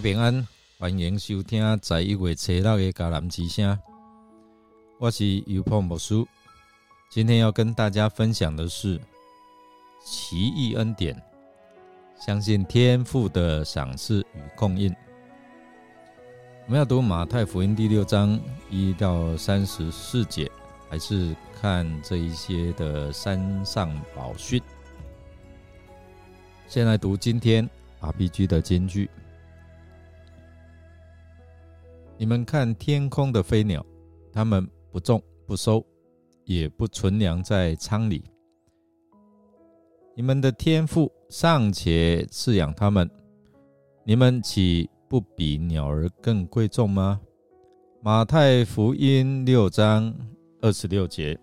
平安，欢迎收听在一月七六的迦南之声。我是尤破牧师，今天要跟大家分享的是奇异恩典，相信天赋的赏赐与供应。我们要读马太福音第六章一到三十四节，还是看这一些的山上宝训？先来读今天 RPG 的金句。你们看天空的飞鸟，它们不种不收，也不存粮在仓里。你们的天赋尚且饲养它们，你们岂不比鸟儿更贵重吗？马太福音六章二十六节，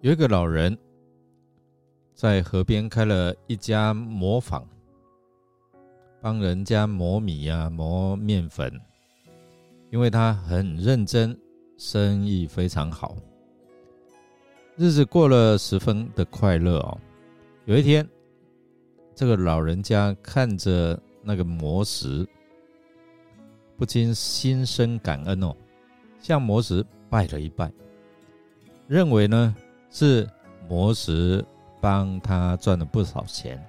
有一个老人在河边开了一家磨坊。帮人家磨米啊，磨面粉，因为他很认真，生意非常好，日子过了十分的快乐哦。有一天，这个老人家看着那个磨石，不禁心生感恩哦，向磨石拜了一拜，认为呢是磨石帮他赚了不少钱。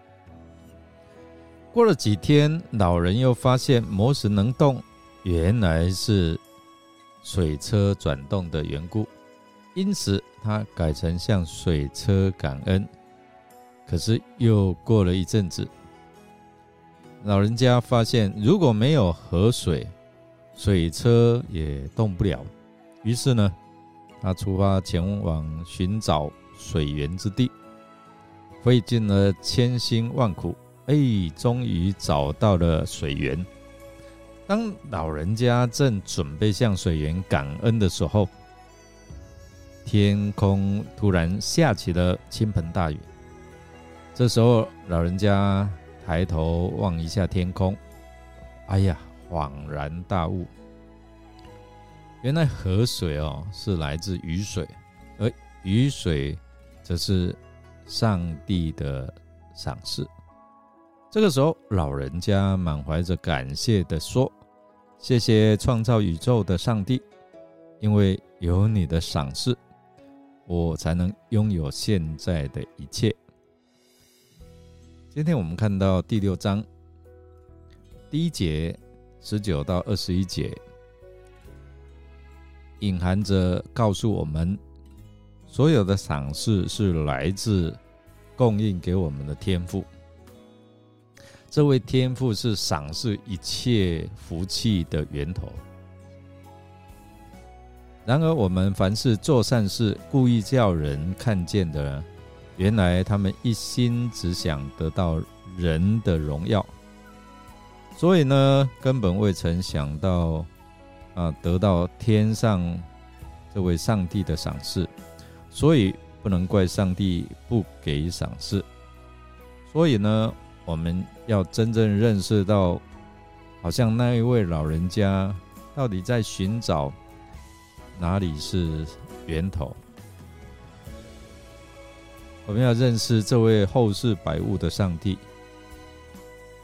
过了几天，老人又发现磨石能动，原来是水车转动的缘故，因此他改成向水车感恩。可是又过了一阵子，老人家发现如果没有河水，水车也动不了。于是呢，他出发前往寻找水源之地，费尽了千辛万苦。哎，终于找到了水源。当老人家正准备向水源感恩的时候，天空突然下起了倾盆大雨。这时候，老人家抬头望一下天空，哎呀，恍然大悟，原来河水哦是来自雨水，而雨水则是上帝的赏赐。这个时候，老人家满怀着感谢的说：“谢谢创造宇宙的上帝，因为有你的赏赐，我才能拥有现在的一切。”今天我们看到第六章第一节十九到二十一节，隐含着告诉我们，所有的赏赐是来自供应给我们的天赋。这位天父是赏赐一切福气的源头。然而，我们凡是做善事、故意叫人看见的人，原来他们一心只想得到人的荣耀，所以呢，根本未曾想到啊，得到天上这位上帝的赏赐，所以不能怪上帝不给赏赐。所以呢。我们要真正认识到，好像那一位老人家到底在寻找哪里是源头。我们要认识这位后世百物的上帝，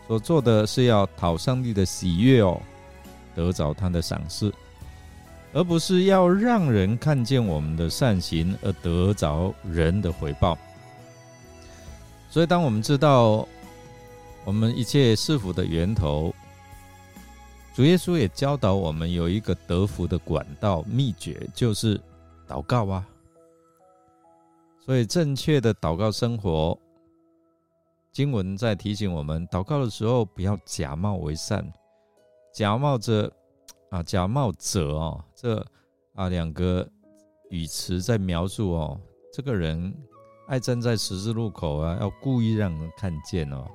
所做的是要讨上帝的喜悦哦，得着他的赏赐，而不是要让人看见我们的善行而得着人的回报。所以，当我们知道。我们一切是福的源头，主耶稣也教导我们有一个得福的管道秘诀，就是祷告啊。所以正确的祷告生活，经文在提醒我们，祷告的时候不要假冒为善，假冒着啊，假冒者哦，这啊两个语词在描述哦，这个人爱站在十字路口啊，要故意让人看见哦。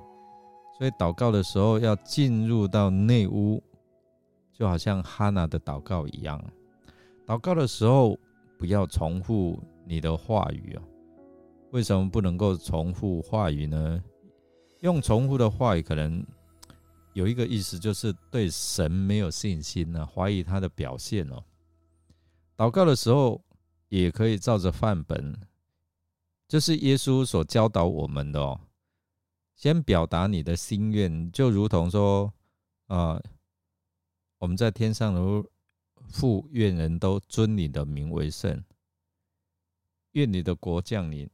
所以祷告的时候要进入到内屋，就好像哈娜的祷告一样。祷告的时候不要重复你的话语哦。为什么不能够重复话语呢？用重复的话语，可能有一个意思，就是对神没有信心呢，怀疑他的表现哦。祷告的时候也可以照着范本，这是耶稣所教导我们的哦。先表达你的心愿，就如同说，啊，我们在天上如父，愿人都尊你的名为圣，愿你的国降临，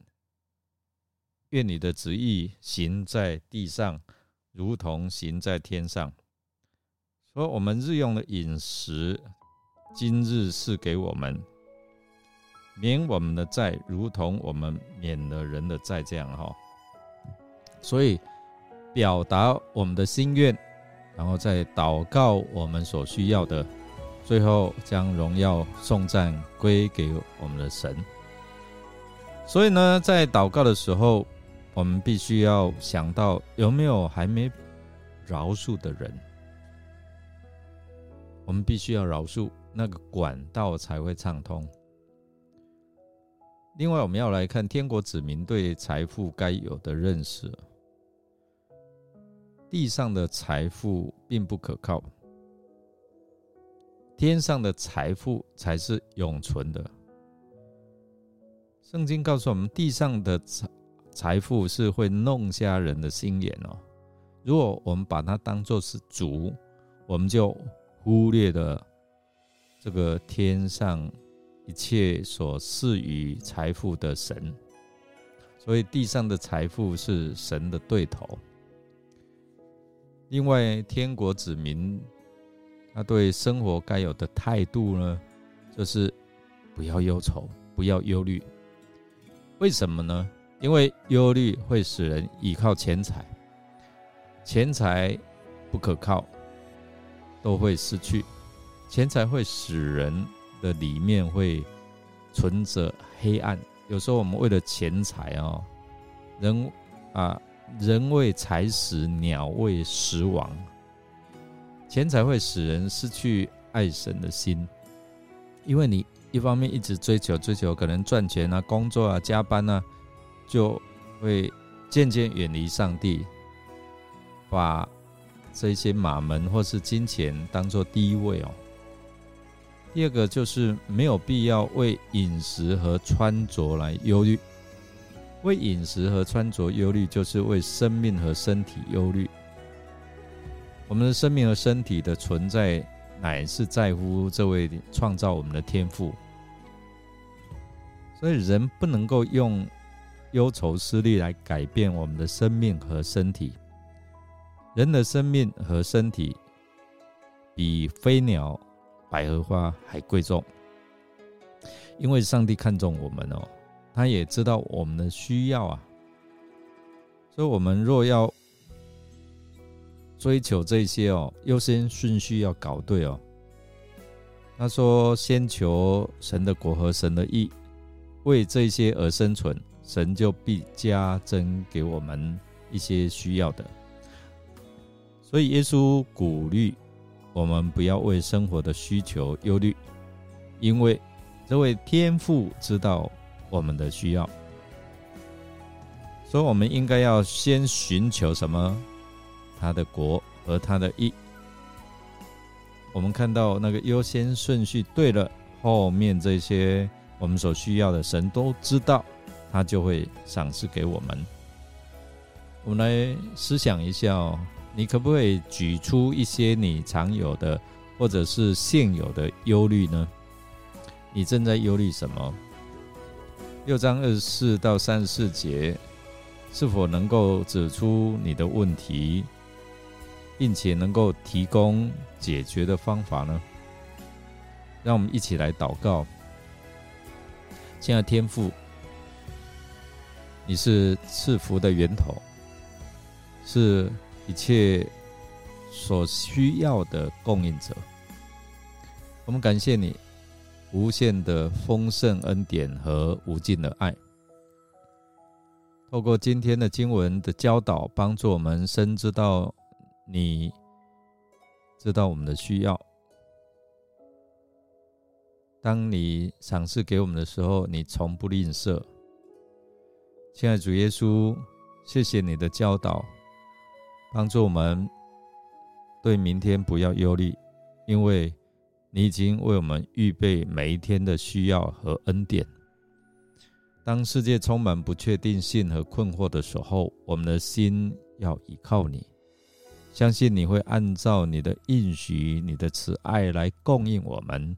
愿你的旨意行在地上，如同行在天上。说我们日用的饮食，今日是给我们。免我们的债，如同我们免了人的债，这样哈。所以表达我们的心愿，然后再祷告我们所需要的，最后将荣耀颂赞归给我们的神。所以呢，在祷告的时候，我们必须要想到有没有还没饶恕的人，我们必须要饶恕，那个管道才会畅通。另外，我们要来看天国子民对财富该有的认识。地上的财富并不可靠，天上的财富才是永存的。圣经告诉我们，地上的财财富是会弄瞎人的心眼哦。如果我们把它当做是主，我们就忽略了这个天上。一切所赐予财富的神，所以地上的财富是神的对头。另外，天国子民他对生活该有的态度呢，就是不要忧愁，不要忧虑。为什么呢？因为忧虑会使人倚靠钱财，钱财不可靠，都会失去。钱财会使人。的里面会存着黑暗。有时候我们为了钱财哦，人啊，人为财死，鸟为食亡。钱财会使人失去爱神的心，因为你一方面一直追求追求，可能赚钱啊、工作啊、加班啊，就会渐渐远离上帝，把这些马门或是金钱当做第一位哦。第二个就是没有必要为饮食和穿着来忧虑，为饮食和穿着忧虑，就是为生命和身体忧虑。我们的生命和身体的存在，乃是在乎这位创造我们的天赋。所以人不能够用忧愁思虑来改变我们的生命和身体。人的生命和身体比飞鸟。百合花还贵重，因为上帝看重我们哦，他也知道我们的需要啊，所以，我们若要追求这些哦，优先顺序要搞对哦。他说：“先求神的国和神的义，为这些而生存，神就必加增给我们一些需要的。”所以，耶稣鼓励。我们不要为生活的需求忧虑，因为这位天父知道我们的需要，所以我们应该要先寻求什么？他的国和他的义。我们看到那个优先顺序对了，后面这些我们所需要的，神都知道，他就会赏赐给我们。我们来思想一下哦。你可不可以举出一些你常有的或者是现有的忧虑呢？你正在忧虑什么？六章二十四到三十四节是否能够指出你的问题，并且能够提供解决的方法呢？让我们一起来祷告。亲爱的天父，你是赐福的源头，是。一切所需要的供应者，我们感谢你无限的丰盛恩典和无尽的爱。透过今天的经文的教导，帮助我们深知到你知道我们的需要。当你赏赐给我们的时候，你从不吝啬。亲爱的主耶稣，谢谢你的教导。帮助我们对明天不要忧虑，因为你已经为我们预备每一天的需要和恩典。当世界充满不确定性和困惑的时候，我们的心要依靠你，相信你会按照你的应许、你的慈爱来供应我们。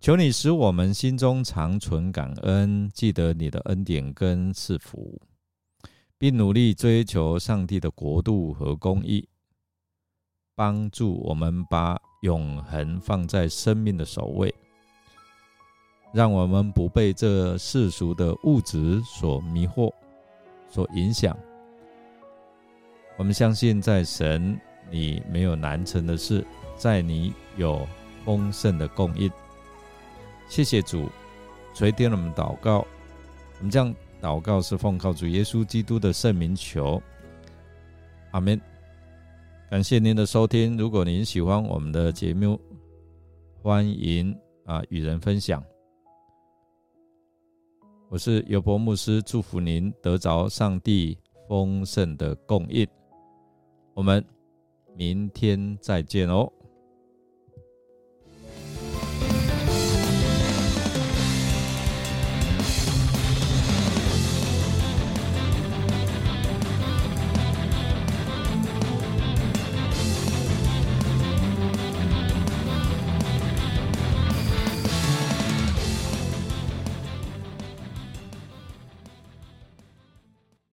求你使我们心中常存感恩，记得你的恩典跟赐福，并努力追求上帝的国度和公义，帮助我们把永恒放在生命的首位，让我们不被这世俗的物质所迷惑、所影响。我们相信，在神你没有难成的事，在你有丰盛的供应。谢谢主垂听我们祷告，我们这样祷告是奉靠主耶稣基督的圣名求，阿门。感谢您的收听，如果您喜欢我们的节目，欢迎啊与人分享。我是尤伯牧师，祝福您得着上帝丰盛的供应。我们明天再见哦。